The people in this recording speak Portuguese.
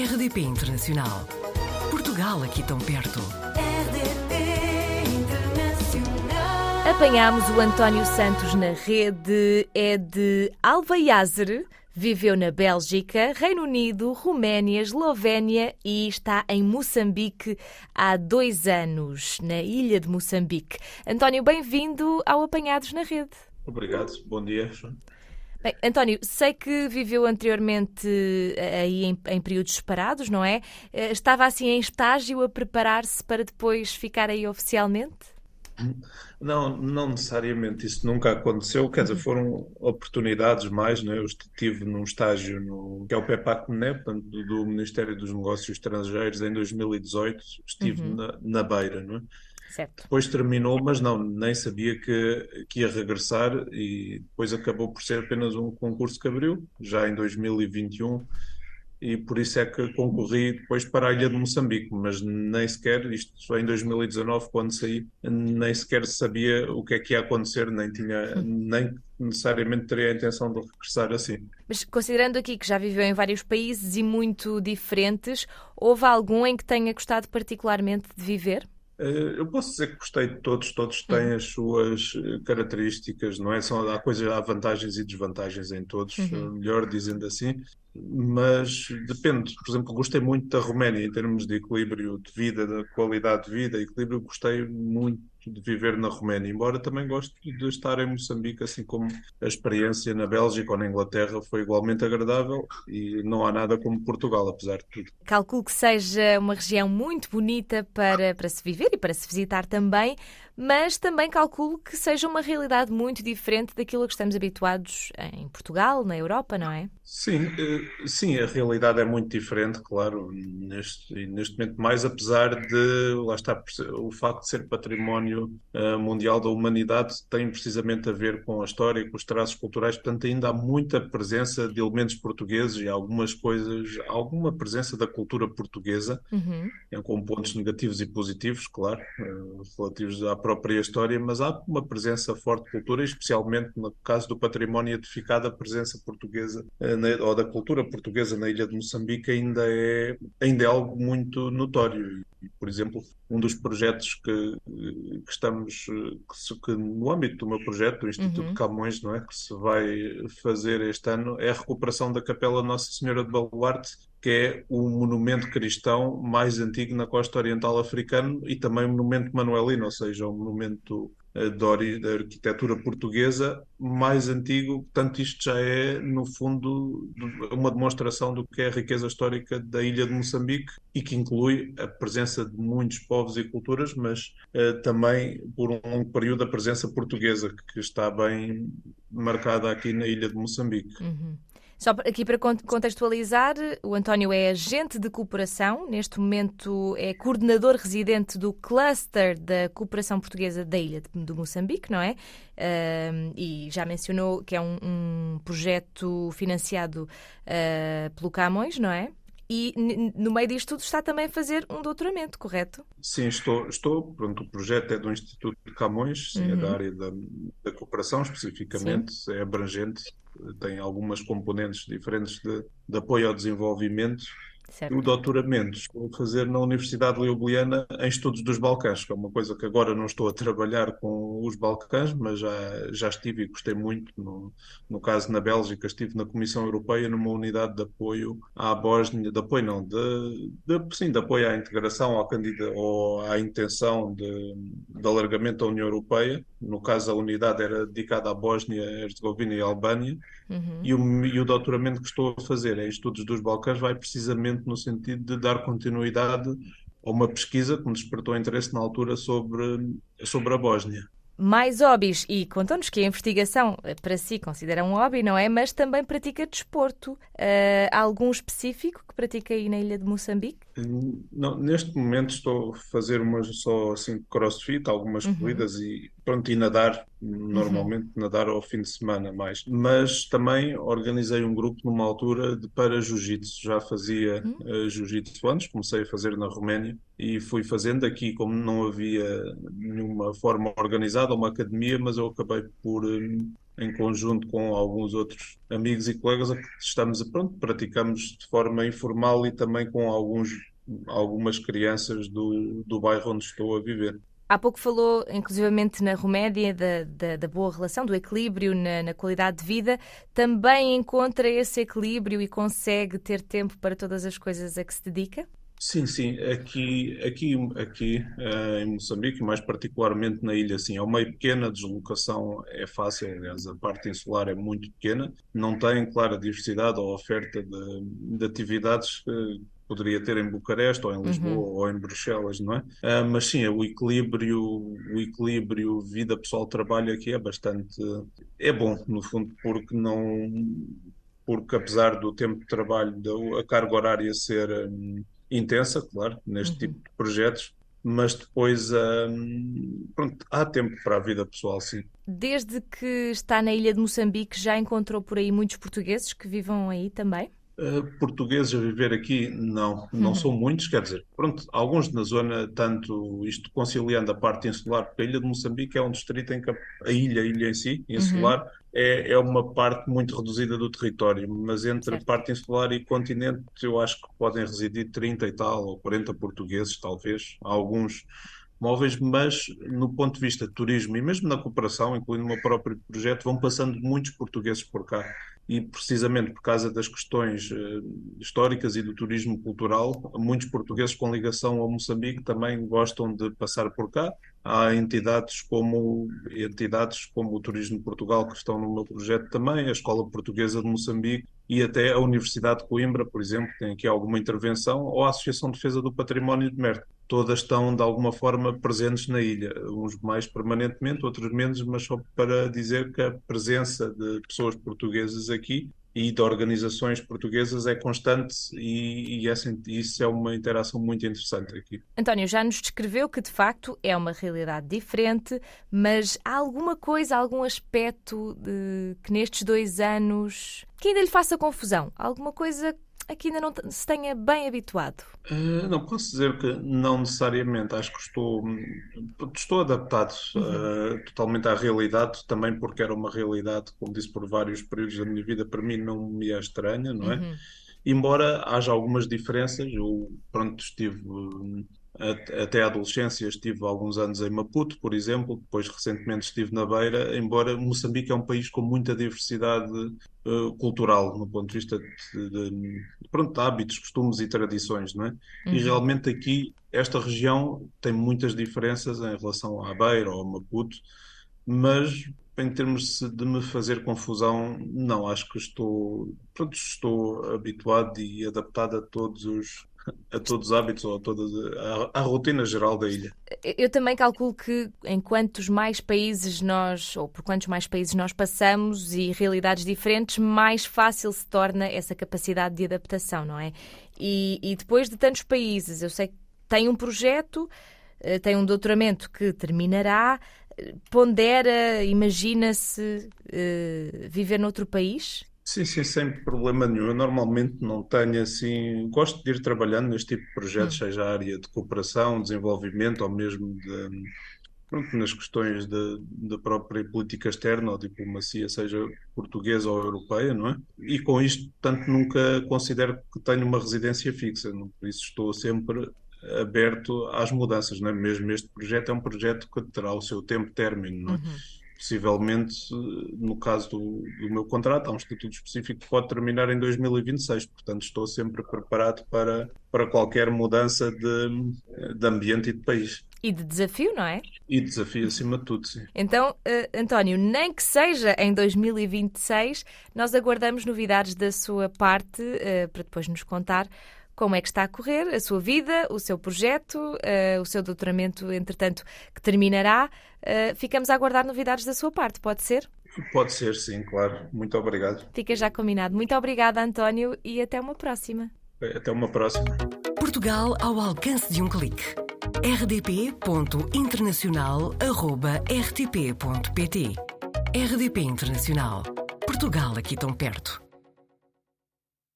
RDP Internacional. Portugal aqui tão perto. RDP Internacional. Apanhámos o António Santos na rede, é de Alvaiazer, viveu na Bélgica, Reino Unido, Roménia, Eslovénia e está em Moçambique há dois anos, na ilha de Moçambique. António, bem-vindo ao Apanhados na Rede. Obrigado, bom dia. Bem, António, sei que viveu anteriormente eh, aí em, em períodos separados, não é? Eh, Estava assim em estágio a preparar-se para depois ficar aí oficialmente? Não, não necessariamente, isso nunca aconteceu, quer dizer, foram oportunidades mais, né? Eu estive num estágio no, que é o PEPAC-MNE, portanto, do, Ministério dos Negócios Estrangeiros em 2018, estive na, na Beira, não é? Certo. Depois terminou, mas não, nem sabia que, que ia regressar e depois acabou por ser apenas um concurso que abriu, já em 2021, e por isso é que concorri depois para a ilha de Moçambique, mas nem sequer, isto só em 2019, quando saí, nem sequer sabia o que é que ia acontecer, nem tinha, nem necessariamente teria a intenção de regressar assim. Mas considerando aqui que já viveu em vários países e muito diferentes, houve algum em que tenha gostado particularmente de viver? Eh, Eu posso dizer que gostei de todos, todos têm as suas eh, características, não é? São, há coisas, há vantagens e desvantagens em todos, eh, melhor dizendo assim, mas depende. Por exemplo, gostei muito da Roménia em termos de equilíbrio de vida, da qualidade de vida, equilíbrio, gostei muito de viver na Roménia, embora também gosto de estar em Moçambique, assim como a experiência na Bélgica ou na Inglaterra foi igualmente agradável e não há nada como Portugal, apesar de tudo. Calculo que seja uma região muito bonita para, para se viver e para se visitar também, mas também calculo que seja uma realidade muito diferente daquilo a que estamos habituados em Portugal, na Europa, não é? Sim, eh, sim, a realidade é muito diferente, claro, neste, neste momento mais, apesar de, lá está, o facto de ser património eh, mundial da humanidade tem precisamente a ver com a história e com os traços culturais, portanto ainda há muita presença de elementos portugueses e algumas coisas, alguma presença da cultura portuguesa, eh, com pontos negativos e positivos, claro, eh, relativos à própria história, mas há uma presença forte de cultura, especialmente no caso do património edificado, a presença portuguesa na- ou da cultura portuguesa na ilha de Moçambique ainda é, ainda é algo muito notório. Por exemplo, um dos projetos que, que estamos, que, que no âmbito do meu projeto, do Instituto Camões, não é, que se vai fazer este ano, é a recuperação da Capela Nossa Senhora de Baluarte, que é o monumento cristão mais antigo na costa oriental africana e também o monumento manuelino, ou seja, o monumento da ori- da arquitetura portuguesa mais antigo. Portanto, isto já é, no fundo, do- uma demonstração do que é a riqueza histórica da ilha de Moçambique e que inclui a presença de muitos povos e culturas, mas eh, também, por um longo período, a presença portuguesa, que está bem marcada aqui na ilha de Moçambique. Só aqui para con- contextualizar, o António é agente de cooperação, neste momento é coordenador residente do cluster da cooperação portuguesa da ilha de Moçambique, não é? Ahm, e já mencionou que é um, um projeto financiado ah, pelo Camões, não é? E no meio disto tudo está também a fazer um doutoramento, correto? Sim, estou, estou. Pronto, o projeto é do Instituto de Camões, sim, é da área da, da cooperação especificamente, é abrangente, tem algumas componentes diferentes de, de apoio ao desenvolvimento. Certo. O doutoramento estou a fazer na Universidade de Ljubljana em estudos dos Balcãs, que é uma coisa que agora não estou a trabalhar com os Balcãs, mas já, já estive e gostei muito. No, no caso, na Bélgica, estive na Comissão Europeia numa unidade de apoio à Bósnia, de apoio não, de, de, sim, de apoio à integração, ao candida, ou à intenção de, de alargamento da União Europeia. No caso, a unidade era dedicada à Bósnia, Herzegovina e Albânia. E o, e o doutoramento que estou a fazer em estudos dos Balcãs vai precisamente no sentido de dar continuidade a uma pesquisa que me despertou interesse na altura sobre, sobre a Bósnia. Mais hobbies, e contou-nos que a investigação eh, para si considera um hobby, não é? Mas também pratica desporto. Ah, há algum específico que pratica aí na ilha de Moçambique? Não, neste momento estou a fazer umas só assim crossfit, algumas corridas e, pronto, e nadar, normalmente nadar ao fim de semana mais. Mas também organizei um grupo numa altura de, para jiu-jitsu. Já fazia uh, jiu-jitsu antes, comecei a fazer na Roménia e fui fazendo aqui, como não havia nenhuma forma organizada, uma academia, mas eu acabei por. um, em conjunto com alguns outros amigos e colegas, estamos a pronto, praticamos de forma informal e também com alguns, algumas crianças do, do bairro onde estou a viver. Há pouco falou, inclusivamente na Romédia, da, da, da boa relação, do equilíbrio na, na, qualidade de vida. Também encontra esse equilíbrio e consegue ter tempo para todas as coisas a que se dedica? Sim, sim. Aqui, aqui, aqui uh, em Moçambique, mais particularmente na ilha, sim, é uma pequena a deslocação, é fácil, aliás, a parte insular é muito pequena, não tem, claro, a diversidade ou oferta de, de atividades que poderia ter em Bucareste ou em Lisboa uhum. ou em Bruxelas, não é? Uh, mas sim, o equilíbrio, o equilíbrio vida pessoal-trabalho aqui é bastante, é bom, no fundo, porque não, porque apesar do tempo de trabalho, da, a carga horária ser... Um, intensa, claro, neste uhum. tipo de projetos, mas depois hum, pronto, há tempo para a vida pessoal, sim. Desde que está na ilha de Moçambique, já encontrou por aí muitos portugueses que vivam aí também? Uh, portugueses a viver aqui, não, não uhum. são muitos, quer dizer, pronto, alguns na zona, tanto isto conciliando a parte insular, porque a ilha de Moçambique é um distrito em que a, ilha, a ilha em si, insular, uhum. é, é uma parte muito reduzida do território, mas entre certo. parte insular e continente eu acho que podem residir 30 e tal, ou 40 portugueses, talvez, alguns móveis, mas no ponto de vista de turismo e mesmo na cooperação, incluindo o meu próprio projeto, vão passando muitos portugueses por cá e precisamente por causa das questões uh, históricas e do turismo cultural, muitos portugueses com ligação ao Moçambique também gostam de passar por cá. Há entidades como entidades como o Turismo de Portugal que estão no meu projeto também, a Escola Portuguesa de Moçambique e até a Universidade de Coimbra, por exemplo, tem aqui alguma intervenção, ou a Associação de Defesa do Património de Merte. Todas estão, de alguma forma, presentes na ilha, uns mais permanentemente, outros menos, mas só para dizer que a presença de pessoas portuguesas aqui e de organizações portuguesas é constante e, e essa, isso é uma interação muito interessante aqui. António, já nos descreveu que de facto é uma realidade diferente, mas há alguma coisa, algum aspecto de, que nestes dois anos que ainda lhe faça confusão? Alguma coisa a que ainda não se tenha bem habituado? Uh, não posso dizer que não necessariamente. Acho que estou, estou adaptado uhum. uh, totalmente à realidade, também porque era uma realidade, como disse, por vários períodos da minha vida, para mim não me é estranha, não é? Uhum. Embora haja algumas diferenças, eu pronto, estive até a adolescência estive alguns anos em Maputo, por exemplo, depois recentemente estive na Beira, embora Moçambique é um país com muita diversidade uh, cultural, no ponto de vista de, de, pronto, de hábitos, costumes e tradições, não é? Uhum. E realmente aqui, esta região tem muitas diferenças em relação à Beira ou a Maputo, mas em termos de me fazer confusão, não, acho que estou, pronto, estou habituado e adaptado a todos os a todos os hábitos ou a toda a, a, rotina geral da ilha. Eu também calculo que em quantos mais países nós, ou por quantos mais países nós passamos e realidades diferentes, mais fácil se torna essa capacidade de adaptação, não é? E, e depois de tantos países, eu sei que tem um projeto, eh, tem um doutoramento que terminará, eh, pondera, imagina-se uh, viver noutro país? Sim, sim, sem problema nenhum. Eu normalmente não tenho assim. Gosto de ir trabalhando neste tipo de projetos, hum. seja a área de cooperação, desenvolvimento ou mesmo de, pronto, nas questões da própria política externa ou diplomacia, seja portuguesa ou europeia, não é? E com isto, portanto, nunca considero que tenho uma residência fixa, não? por isso estou sempre aberto às mudanças, não é? Mesmo este projeto é um projeto que terá o seu tempo término, não é? Uhum possivelmente, no caso do, do, meu contrato, há um estatuto específico que pode terminar em 2026, portanto estou sempre preparado para, para qualquer mudança de, de ambiente e de país. E de desafio, não é? E desafio acima de tudo, sim. Então, uh, António, nem que seja em 2026, nós aguardamos novidades da sua parte uh, para depois nos contar como é que está a correr a sua vida, o seu projeto, uh, o seu doutoramento, entretanto, que terminará. Uh, ficamos a aguardar novidades da sua parte, pode ser? Pode ser, sim, claro. Muito obrigado. Fica já combinado. Muito obrigada, António, e até uma próxima. Até uma próxima. Portugal ao alcance de um clique rdp.internacional.rtp.pt RDP Internacional. Portugal aqui tão perto.